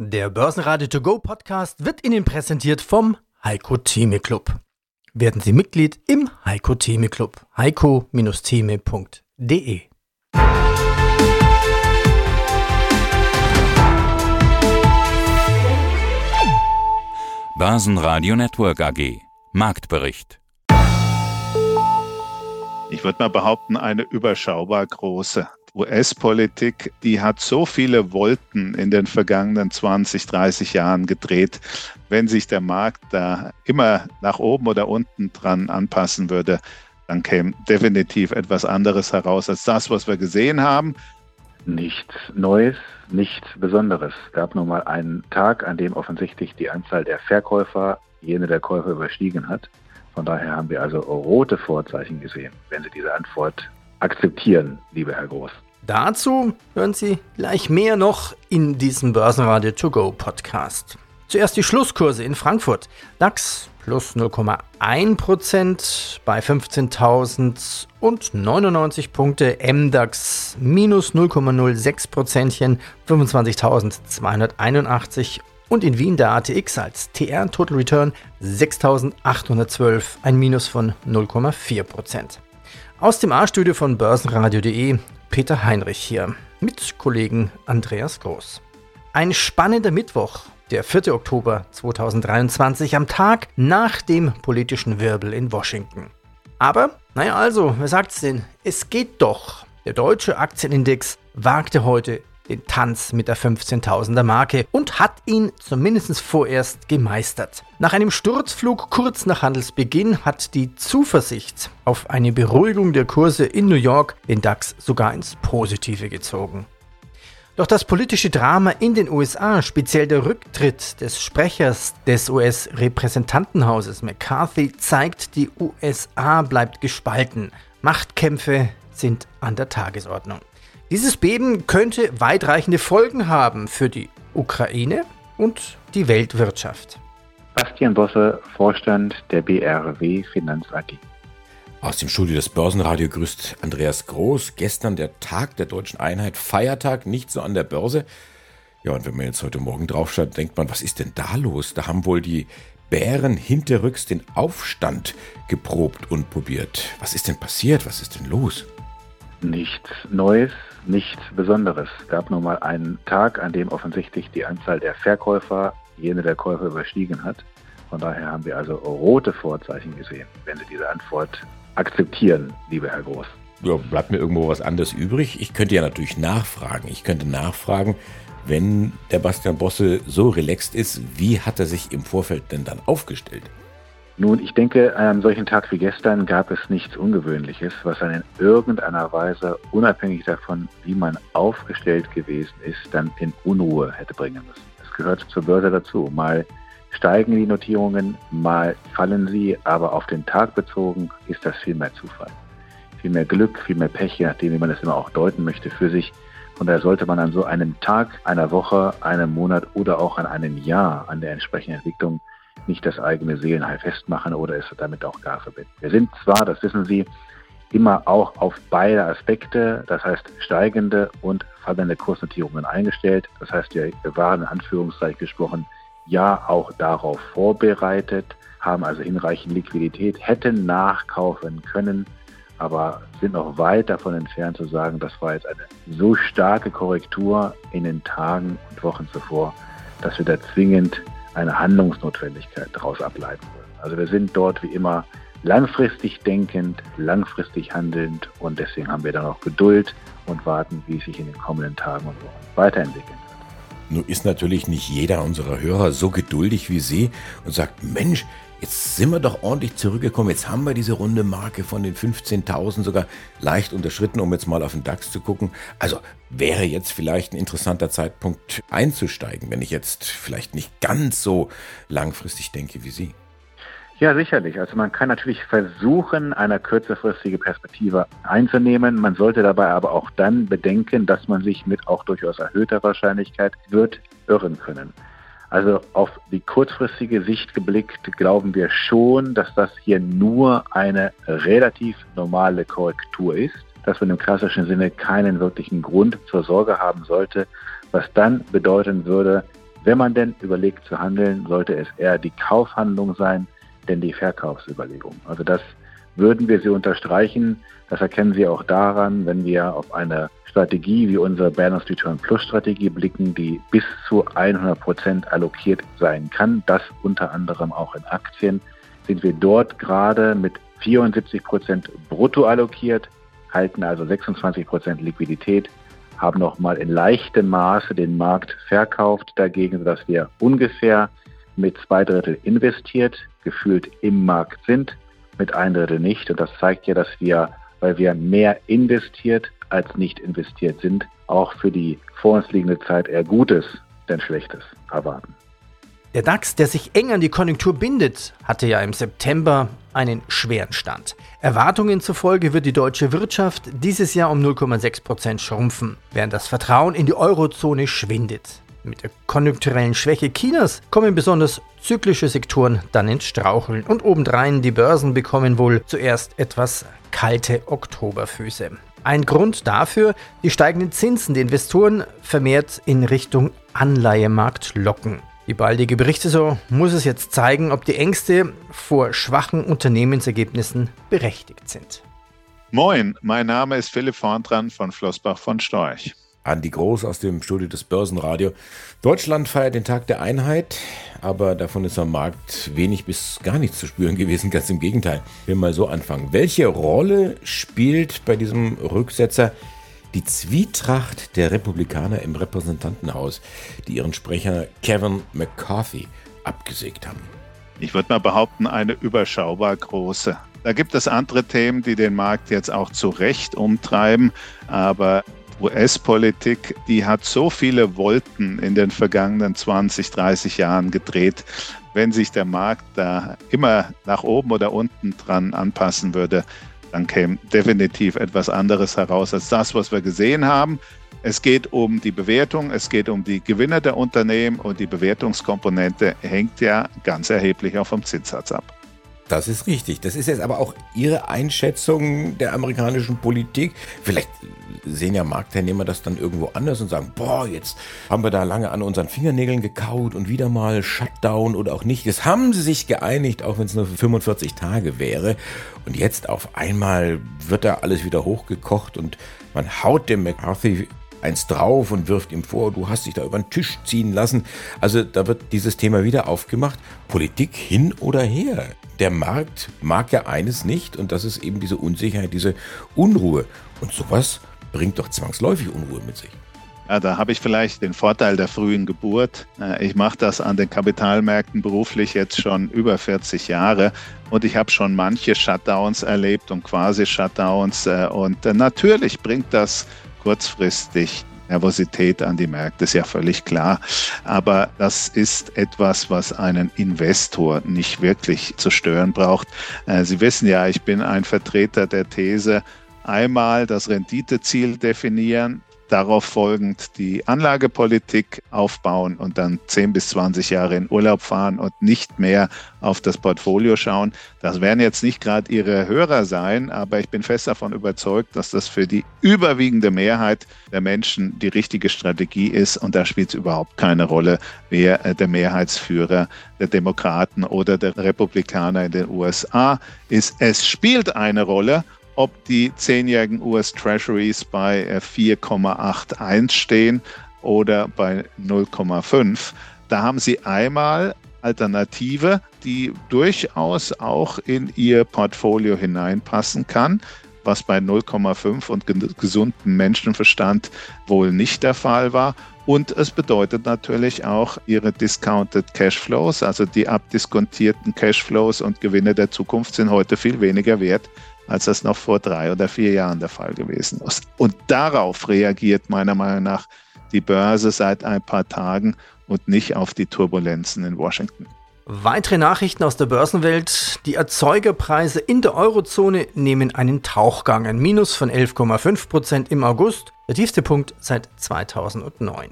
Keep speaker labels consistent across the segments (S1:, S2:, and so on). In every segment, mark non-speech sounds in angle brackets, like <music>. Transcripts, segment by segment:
S1: Der Börsenradio To Go Podcast wird Ihnen präsentiert vom Heiko Theme Club. Werden Sie Mitglied im Heiko Theme Club. heiko-theme.de
S2: Börsenradio Network AG Marktbericht
S3: Ich würde mal behaupten, eine überschaubar große. US-Politik, die hat so viele Wolken in den vergangenen 20, 30 Jahren gedreht. Wenn sich der Markt da immer nach oben oder unten dran anpassen würde, dann käme definitiv etwas anderes heraus als das, was wir gesehen haben.
S4: Nichts Neues, nichts Besonderes. Es gab nun mal einen Tag, an dem offensichtlich die Anzahl der Verkäufer jene der Käufer überstiegen hat. Von daher haben wir also rote Vorzeichen gesehen, wenn Sie diese Antwort akzeptieren, lieber Herr Groß.
S1: Dazu hören Sie gleich mehr noch in diesem Börsenradio To Go Podcast. Zuerst die Schlusskurse in Frankfurt. DAX plus 0,1% bei 15.099 Punkte. MDAX minus 0,06%, 25.281. Und in Wien der ATX als TR Total Return 6.812, ein Minus von 0,4%. Aus dem A-Studio von börsenradio.de Peter Heinrich hier mit Kollegen Andreas Groß. Ein spannender Mittwoch, der 4. Oktober 2023, am Tag nach dem politischen Wirbel in Washington. Aber, naja also, wer sagt's denn? Es geht doch. Der deutsche Aktienindex wagte heute den Tanz mit der 15.000er Marke und hat ihn zumindest vorerst gemeistert. Nach einem Sturzflug kurz nach Handelsbeginn hat die Zuversicht auf eine Beruhigung der Kurse in New York den DAX sogar ins Positive gezogen. Doch das politische Drama in den USA, speziell der Rücktritt des Sprechers des US-Repräsentantenhauses McCarthy, zeigt, die USA bleibt gespalten. Machtkämpfe sind an der Tagesordnung. Dieses Beben könnte weitreichende Folgen haben für die Ukraine und die Weltwirtschaft.
S4: Bastian Bosse, Vorstand der BRW Finanz AG.
S5: Aus dem Studio des Börsenradio grüßt Andreas Groß. Gestern der Tag der deutschen Einheit, Feiertag, nicht so an der Börse. Ja, und wenn man jetzt heute Morgen draufschaut, denkt man, was ist denn da los? Da haben wohl die Bären hinterrücks den Aufstand geprobt und probiert. Was ist denn passiert? Was ist denn los?
S4: Nichts Neues, nichts Besonderes. Es gab nun mal einen Tag, an dem offensichtlich die Anzahl der Verkäufer jene der Käufer überstiegen hat. Von daher haben wir also rote Vorzeichen gesehen, wenn Sie diese Antwort akzeptieren, lieber Herr Groß.
S5: Ja, bleibt mir irgendwo was anderes übrig. Ich könnte ja natürlich nachfragen. Ich könnte nachfragen, wenn der Bastian Bosse so relaxed ist, wie hat er sich im Vorfeld denn dann aufgestellt?
S4: Nun, ich denke, an einem solchen Tag wie gestern gab es nichts Ungewöhnliches, was dann in irgendeiner Weise, unabhängig davon, wie man aufgestellt gewesen ist, dann in Unruhe hätte bringen müssen. Es gehört zur Börse dazu. Mal steigen die Notierungen, mal fallen sie, aber auf den Tag bezogen ist das viel mehr Zufall. Viel mehr Glück, viel mehr Pech, je nachdem, wie man das immer auch deuten möchte für sich. Und da sollte man an so einem Tag, einer Woche, einem Monat oder auch an einem Jahr an der entsprechenden Entwicklung nicht das eigene Seelenheil festmachen oder es damit auch gar verbinden. Wir sind zwar, das wissen Sie, immer auch auf beide Aspekte, das heißt steigende und fallende Kursnotierungen eingestellt. Das heißt, wir waren in Anführungszeichen gesprochen ja auch darauf vorbereitet, haben also hinreichend Liquidität, hätten nachkaufen können, aber sind noch weit davon entfernt zu sagen, das war jetzt eine so starke Korrektur in den Tagen und Wochen zuvor, dass wir da zwingend eine Handlungsnotwendigkeit daraus ableiten würden. Also wir sind dort wie immer langfristig denkend, langfristig handelnd und deswegen haben wir dann auch Geduld und warten, wie es sich in den kommenden Tagen und Wochen weiterentwickeln wird.
S5: Nun ist natürlich nicht jeder unserer Hörer so geduldig wie Sie und sagt, Mensch, Jetzt sind wir doch ordentlich zurückgekommen. Jetzt haben wir diese runde Marke von den 15.000 sogar leicht unterschritten, um jetzt mal auf den DAX zu gucken. Also wäre jetzt vielleicht ein interessanter Zeitpunkt einzusteigen, wenn ich jetzt vielleicht nicht ganz so langfristig denke wie Sie.
S4: Ja, sicherlich. Also man kann natürlich versuchen, eine kürzerfristige Perspektive einzunehmen. Man sollte dabei aber auch dann bedenken, dass man sich mit auch durchaus erhöhter Wahrscheinlichkeit wird irren können. Also auf die kurzfristige Sicht geblickt glauben wir schon, dass das hier nur eine relativ normale Korrektur ist, dass man im klassischen Sinne keinen wirklichen Grund zur Sorge haben sollte, was dann bedeuten würde, Wenn man denn überlegt zu handeln, sollte es eher die Kaufhandlung sein, denn die Verkaufsüberlegung. Also das würden wir Sie unterstreichen. Das erkennen Sie auch daran, wenn wir auf eine Strategie wie unsere Balanced Return Plus Strategie blicken, die bis zu 100 Prozent allokiert sein kann. Das unter anderem auch in Aktien. Sind wir dort gerade mit 74 Prozent brutto allokiert, halten also 26 Prozent Liquidität, haben nochmal in leichtem Maße den Markt verkauft dagegen, sodass wir ungefähr mit zwei Drittel investiert, gefühlt im Markt sind, mit ein Drittel nicht. Und das zeigt ja, dass wir, weil wir mehr investiert als nicht investiert sind, auch für die vor uns liegende Zeit eher Gutes denn Schlechtes erwarten.
S1: Der DAX, der sich eng an die Konjunktur bindet, hatte ja im September einen schweren Stand. Erwartungen zufolge wird die deutsche Wirtschaft dieses Jahr um 0,6 Prozent schrumpfen, während das Vertrauen in die Eurozone schwindet. Mit der konjunkturellen Schwäche Chinas kommen besonders zyklische Sektoren dann ins Straucheln und obendrein die Börsen bekommen wohl zuerst etwas kalte Oktoberfüße. Ein Grund dafür, die steigenden Zinsen die Investoren vermehrt in Richtung Anleihemarkt locken. Die baldige Berichtssaison muss es jetzt zeigen, ob die Ängste vor schwachen Unternehmensergebnissen berechtigt sind.
S3: Moin, mein Name ist Philipp Vorntran von Flossbach von Storch.
S5: Andi Groß aus dem Studio des Börsenradio. Deutschland feiert den Tag der Einheit, aber davon ist am Markt wenig bis gar nichts zu spüren gewesen. Ganz im Gegenteil. Ich will mal so anfangen. Welche Rolle spielt bei diesem Rücksetzer die Zwietracht der Republikaner im Repräsentantenhaus, die ihren Sprecher Kevin McCarthy abgesägt haben.
S3: Ich würde mal behaupten, eine überschaubar große. Da gibt es andere Themen, die den Markt jetzt auch zu Recht umtreiben, aber US-Politik, die hat so viele Wolken in den vergangenen 20, 30 Jahren gedreht. Wenn sich der Markt da immer nach oben oder unten dran anpassen würde, dann käme definitiv etwas anderes heraus als das, was wir gesehen haben. Es geht um die Bewertung, es geht um die Gewinne der Unternehmen und die Bewertungskomponente hängt ja ganz erheblich auch vom Zinssatz ab.
S5: Das ist richtig. Das ist jetzt aber auch Ihre Einschätzung der amerikanischen Politik. Vielleicht sehen ja Marktteilnehmer das dann irgendwo anders und sagen, boah, jetzt haben wir da lange an unseren Fingernägeln gekaut und wieder mal Shutdown oder auch nicht. Das haben sie sich geeinigt, auch wenn es nur für 45 Tage wäre. Und jetzt auf einmal wird da alles wieder hochgekocht und man haut dem McCarthy eins drauf und wirft ihm vor, du hast dich da über den Tisch ziehen lassen. Also da wird dieses Thema wieder aufgemacht. Politik hin oder her. Der Markt mag ja eines nicht und das ist eben diese Unsicherheit, diese Unruhe. Und sowas bringt doch zwangsläufig Unruhe mit sich.
S3: Ja, da habe ich vielleicht den Vorteil der frühen Geburt. Äh, ich mache das an den Kapitalmärkten beruflich jetzt schon über 40 Jahre und ich habe schon manche Shutdowns erlebt und quasi Shutdowns. Äh, und äh, natürlich bringt das kurzfristig Nervosität an die Märkte, ist ja völlig klar. Aber das ist etwas, was einen Investor nicht wirklich zu stören braucht. Sie wissen ja, ich bin ein Vertreter der These, einmal das Renditeziel definieren, darauf folgend die Anlagepolitik aufbauen und dann 10 bis 20 Jahre in Urlaub fahren und nicht mehr auf das Portfolio schauen. Das werden jetzt nicht gerade Ihre Hörer sein, aber ich bin fest davon überzeugt, dass das für die überwiegende Mehrheit der Menschen die richtige Strategie ist und da spielt es überhaupt keine Rolle, wer äh, der Mehrheitsführer der Demokraten oder der Republikaner in den USA ist. Es spielt eine Rolle, ob die zehnjährigen US Treasuries bei 4,81 äh, stehen oder bei 0,5. Da haben Sie einmal Alternative, die durchaus auch in Ihr Portfolio hineinpassen kann, was bei 0,5 und gesundem Menschenverstand wohl nicht der Fall war. Und es bedeutet natürlich auch ihre Discounted Cashflows, also die abdiskontierten Cashflows und Gewinne der Zukunft sind heute viel weniger wert als das noch vor drei oder vier Jahren der Fall gewesen ist. Und darauf reagiert meiner Meinung nach die Börse seit ein paar Tagen und nicht auf die Turbulenzen in Washington.
S1: Weitere Nachrichten aus der Börsenwelt. Die Erzeugerpreise in der Eurozone nehmen einen Tauchgang. Ein Minus von 11,5 Prozent im August, der tiefste Punkt seit 2009.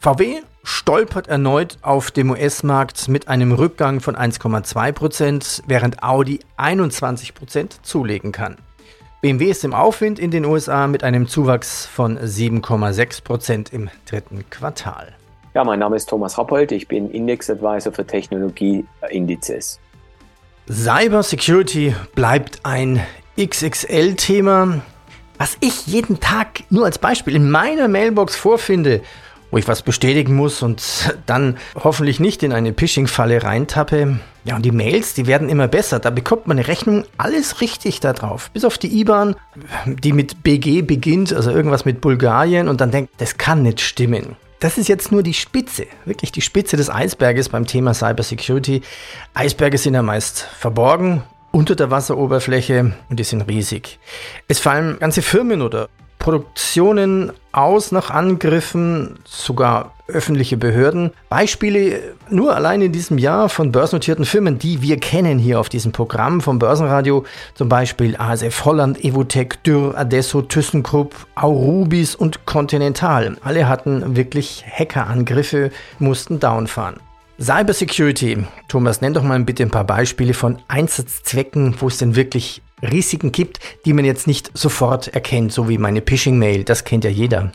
S1: VW stolpert erneut auf dem US-Markt mit einem Rückgang von 1,2%, während Audi 21% zulegen kann. BMW ist im Aufwind in den USA mit einem Zuwachs von 7,6% im dritten Quartal.
S6: Ja, mein Name ist Thomas Rappold, ich bin Index Advisor für Technologieindizes.
S1: Cyber Security bleibt ein XXL-Thema. Was ich jeden Tag nur als Beispiel in meiner Mailbox vorfinde, wo ich was bestätigen muss und <laughs> dann hoffentlich nicht in eine Phishing-Falle reintappe. Ja, und die Mails, die werden immer besser. Da bekommt man eine Rechnung alles richtig da drauf. Bis auf die IBAN, die mit BG beginnt, also irgendwas mit Bulgarien und dann denkt, das kann nicht stimmen. Das ist jetzt nur die Spitze, wirklich die Spitze des Eisberges beim Thema Cybersecurity. Eisberge sind ja meist verborgen unter der Wasseroberfläche und die sind riesig. Es fallen ganze Firmen oder Produktionen aus nach Angriffen, sogar öffentliche Behörden. Beispiele nur allein in diesem Jahr von börsennotierten Firmen, die wir kennen hier auf diesem Programm vom Börsenradio, zum Beispiel ASF Holland, Evotec, Dürr, Adesso, ThyssenKrupp, Aurubis und Continental. Alle hatten wirklich Hackerangriffe, mussten downfahren. Cybersecurity. Thomas, nenn doch mal bitte ein paar Beispiele von Einsatzzwecken, wo es denn wirklich Risiken gibt, die man jetzt nicht sofort erkennt, so wie meine Phishing-Mail. Das kennt ja jeder.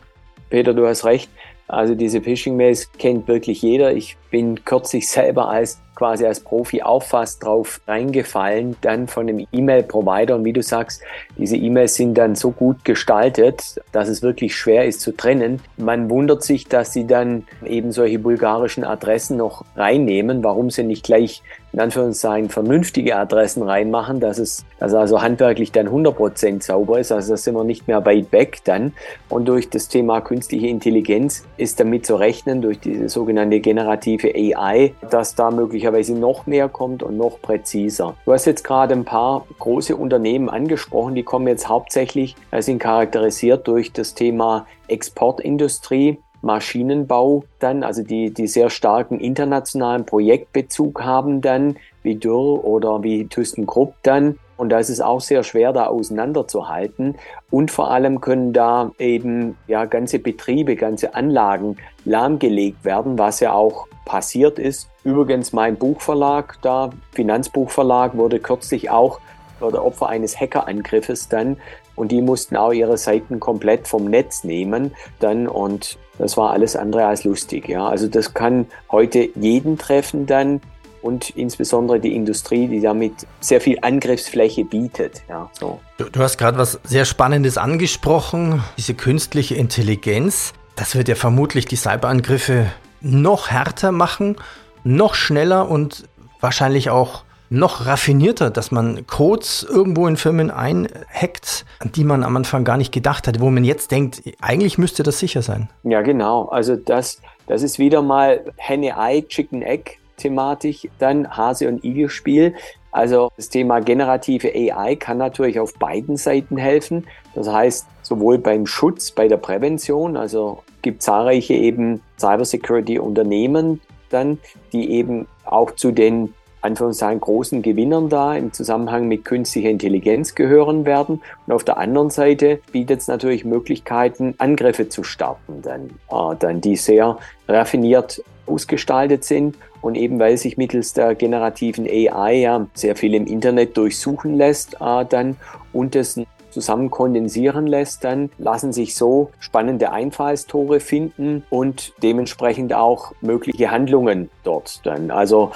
S6: Peter, du hast recht. Also diese Phishing-Mails kennt wirklich jeder. Ich bin kürzlich selber als quasi als Profi auch fast drauf reingefallen, dann von dem E-Mail-Provider. Und wie du sagst, diese E-Mails sind dann so gut gestaltet, dass es wirklich schwer ist zu trennen. Man wundert sich, dass sie dann eben solche bulgarischen Adressen noch reinnehmen, warum sie nicht gleich in Anführungszeichen vernünftige Adressen reinmachen, dass es dass also handwerklich dann 100% sauber ist. Also da sind wir nicht mehr weit weg dann. Und durch das Thema künstliche Intelligenz ist damit zu rechnen, durch diese sogenannte generative AI, dass da möglicherweise noch mehr kommt und noch präziser. Du hast jetzt gerade ein paar große Unternehmen angesprochen, die kommen jetzt hauptsächlich, äh, sind charakterisiert durch das Thema Exportindustrie. Maschinenbau dann, also die, die sehr starken internationalen Projektbezug haben dann, wie Dürr oder wie ThyssenKrupp dann. Und da ist es auch sehr schwer, da auseinanderzuhalten. Und vor allem können da eben ja ganze Betriebe, ganze Anlagen lahmgelegt werden, was ja auch passiert ist. Übrigens mein Buchverlag, da Finanzbuchverlag, wurde kürzlich auch oder Opfer eines Hackerangriffes dann und die mussten auch ihre Seiten komplett vom Netz nehmen dann und das war alles andere als lustig. Ja. Also das kann heute jeden treffen dann und insbesondere die Industrie, die damit sehr viel Angriffsfläche bietet. Ja, so.
S1: du, du hast gerade was sehr Spannendes angesprochen, diese künstliche Intelligenz. Das wird ja vermutlich die Cyberangriffe noch härter machen, noch schneller und wahrscheinlich auch noch raffinierter, dass man Codes irgendwo in Firmen einhackt, an die man am Anfang gar nicht gedacht hat, wo man jetzt denkt, eigentlich müsste das sicher sein.
S6: Ja, genau. Also das, das ist wieder mal Henne-Ei, Chicken-Egg. Thematik, dann Hase- und Igel-Spiel. Also das Thema generative AI kann natürlich auf beiden Seiten helfen. Das heißt, sowohl beim Schutz, bei der Prävention, also gibt zahlreiche eben Cybersecurity-Unternehmen dann, die eben auch zu den Anführungszeichen großen Gewinnern da im Zusammenhang mit künstlicher Intelligenz gehören werden. Und auf der anderen Seite bietet es natürlich Möglichkeiten, Angriffe zu starten, dann, äh, dann die sehr raffiniert ausgestaltet sind und eben weil sich mittels der generativen AI ja sehr viel im Internet durchsuchen lässt, äh, dann und das zusammen kondensieren lässt, dann lassen sich so spannende Einfallstore finden und dementsprechend auch mögliche Handlungen dort dann. Also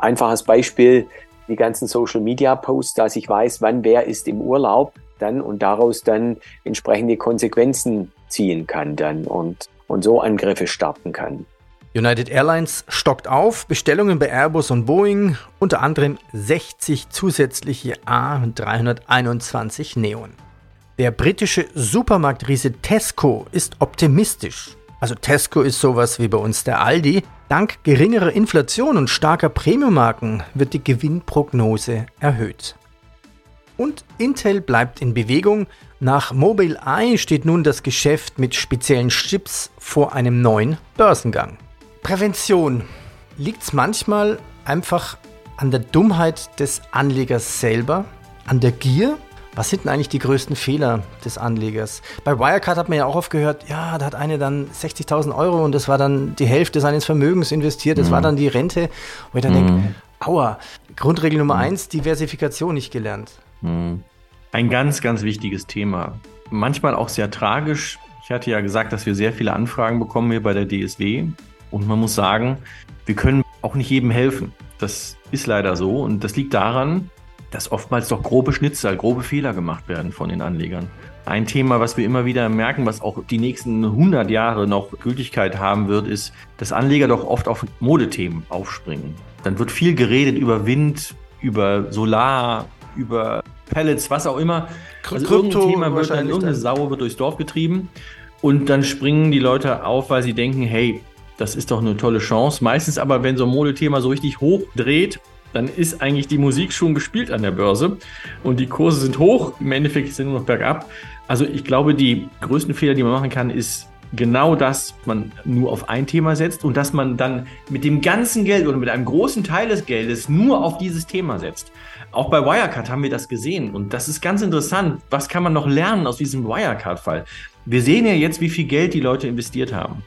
S6: Einfaches Beispiel, die ganzen Social Media Posts, dass ich weiß, wann wer ist im Urlaub dann und daraus dann entsprechende Konsequenzen ziehen kann dann und, und so Angriffe starten kann.
S1: United Airlines stockt auf, Bestellungen bei Airbus und Boeing, unter anderem 60 zusätzliche A321 Neon. Der britische Supermarktriese Tesco ist optimistisch. Also Tesco ist sowas wie bei uns der Aldi, Dank geringerer Inflation und starker Premiummarken wird die Gewinnprognose erhöht. Und Intel bleibt in Bewegung. Nach Mobileye steht nun das Geschäft mit speziellen Chips vor einem neuen Börsengang. Prävention. Liegt es manchmal einfach an der Dummheit des Anlegers selber, an der Gier was sind denn eigentlich die größten Fehler des Anlegers? Bei Wirecard hat man ja auch oft gehört, ja, da hat eine dann 60.000 Euro und das war dann die Hälfte seines Vermögens investiert, das mhm. war dann die Rente. Wo ich dann mhm. denke, aua, Grundregel Nummer mhm. eins, Diversifikation nicht gelernt.
S7: Mhm. Ein ganz, ganz wichtiges Thema. Manchmal auch sehr tragisch. Ich hatte ja gesagt, dass wir sehr viele Anfragen bekommen hier bei der DSW Und man muss sagen, wir können auch nicht jedem helfen. Das ist leider so und das liegt daran, dass oftmals doch grobe Schnitzer, grobe Fehler gemacht werden von den Anlegern. Ein Thema, was wir immer wieder merken, was auch die nächsten 100 Jahre noch Gültigkeit haben wird, ist, dass Anleger doch oft auf Modethemen aufspringen. Dann wird viel geredet über Wind, über Solar, über Pellets, was auch immer. Also
S1: Krypto
S7: irgendein Thema wird dann, irgendeine. Sau wird durchs Dorf getrieben. Und dann springen die Leute auf, weil sie denken, hey, das ist doch eine tolle Chance. Meistens aber, wenn so ein Modethema so richtig hoch dreht, dann ist eigentlich die Musik schon gespielt an der Börse und die Kurse sind hoch. Im Endeffekt sind nur noch bergab. Also ich glaube, die größten Fehler, die man machen kann, ist genau das, man nur auf ein Thema setzt und dass man dann mit dem ganzen Geld oder mit einem großen Teil des Geldes nur auf dieses Thema setzt. Auch bei Wirecard haben wir das gesehen und das ist ganz interessant. Was kann man noch lernen aus diesem Wirecard-Fall? Wir sehen ja jetzt, wie viel Geld die Leute investiert haben.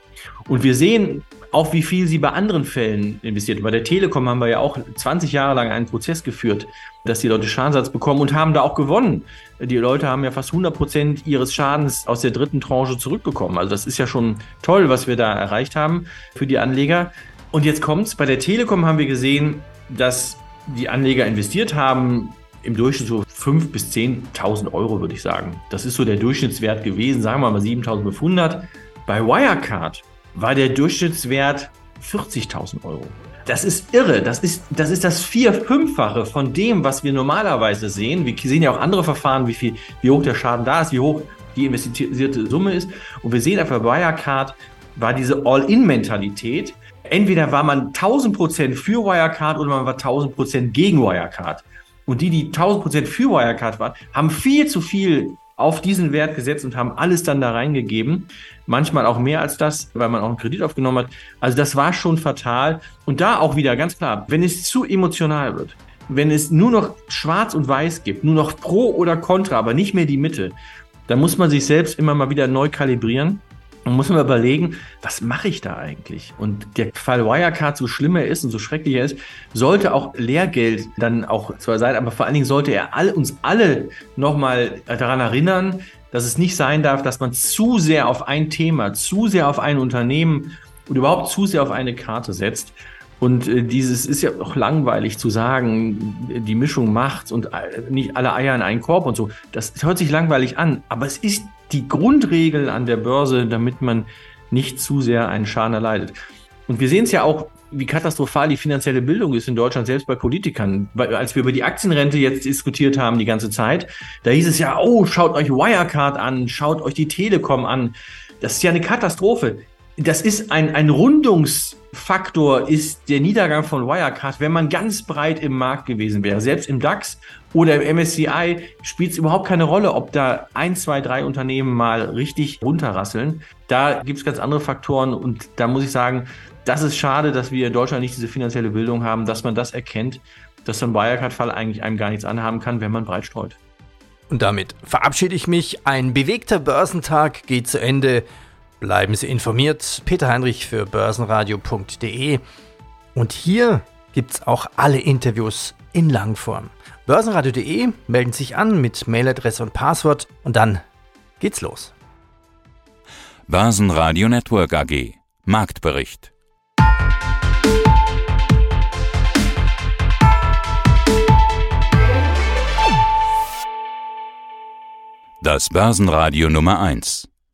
S7: Und wir sehen auch, wie viel sie bei anderen Fällen investiert. Bei der Telekom haben wir ja auch 20 Jahre lang einen Prozess geführt, dass die Leute Schadensersatz bekommen und haben da auch gewonnen. Die Leute haben ja fast 100 Prozent ihres Schadens aus der dritten Tranche zurückbekommen. Also das ist ja schon toll, was wir da erreicht haben für die Anleger. Und jetzt kommt's. Bei der Telekom haben wir gesehen, dass die Anleger investiert haben, im Durchschnitt so 5.000 bis 10.000 Euro, würde ich sagen. Das ist so der Durchschnittswert gewesen, sagen wir mal 7.500. Bei Wirecard war der Durchschnittswert 40.000 Euro. Das ist irre. Das ist, das ist das vier-, fünffache von dem, was wir normalerweise sehen. Wir sehen ja auch andere Verfahren, wie viel, wie hoch der Schaden da ist, wie hoch die investierte Summe ist. Und wir sehen einfach, bei Wirecard war diese All-In-Mentalität. Entweder war man 1000 Prozent für Wirecard oder man war 1000 Prozent gegen Wirecard. Und die, die 1000 Prozent für Wirecard waren, haben viel zu viel auf diesen Wert gesetzt und haben alles dann da reingegeben. Manchmal auch mehr als das, weil man auch einen Kredit aufgenommen hat. Also das war schon fatal. Und da auch wieder ganz klar, wenn es zu emotional wird, wenn es nur noch schwarz und weiß gibt, nur noch pro oder contra, aber nicht mehr die Mitte, dann muss man sich selbst immer mal wieder neu kalibrieren und muss man überlegen, was mache ich da eigentlich? Und der Fall Wirecard, so schlimm er ist und so schrecklich er ist, sollte auch Lehrgeld dann auch zwar sein, aber vor allen Dingen sollte er all, uns alle nochmal daran erinnern, dass es nicht sein darf, dass man zu sehr auf ein Thema, zu sehr auf ein Unternehmen und überhaupt zu sehr auf eine Karte setzt. Und äh, dieses ist ja auch langweilig zu sagen, die Mischung macht und äh, nicht alle Eier in einen Korb und so. Das hört sich langweilig an, aber es ist die Grundregel an der Börse, damit man nicht zu sehr einen Schaden erleidet. Und wir sehen es ja auch, wie katastrophal die finanzielle Bildung ist in Deutschland, selbst bei Politikern. Als wir über die Aktienrente jetzt diskutiert haben die ganze Zeit, da hieß es ja, oh, schaut euch Wirecard an, schaut euch die Telekom an. Das ist ja eine Katastrophe. Das ist ein, ein Rundungsfaktor, ist der Niedergang von Wirecard, wenn man ganz breit im Markt gewesen wäre. Selbst im DAX oder im MSCI spielt es überhaupt keine Rolle, ob da ein, zwei, drei Unternehmen mal richtig runterrasseln. Da gibt es ganz andere Faktoren und da muss ich sagen, das ist schade, dass wir in Deutschland nicht diese finanzielle Bildung haben, dass man das erkennt, dass so ein Wirecard-Fall eigentlich einem gar nichts anhaben kann, wenn man breit streut.
S1: Und damit verabschiede ich mich. Ein bewegter Börsentag geht zu Ende. Bleiben Sie informiert. Peter Heinrich für börsenradio.de. Und hier gibt es auch alle Interviews in Langform. Börsenradio.de melden sich an mit Mailadresse und Passwort und dann geht's los.
S2: Börsenradio Network AG. Marktbericht. Das Börsenradio Nummer 1.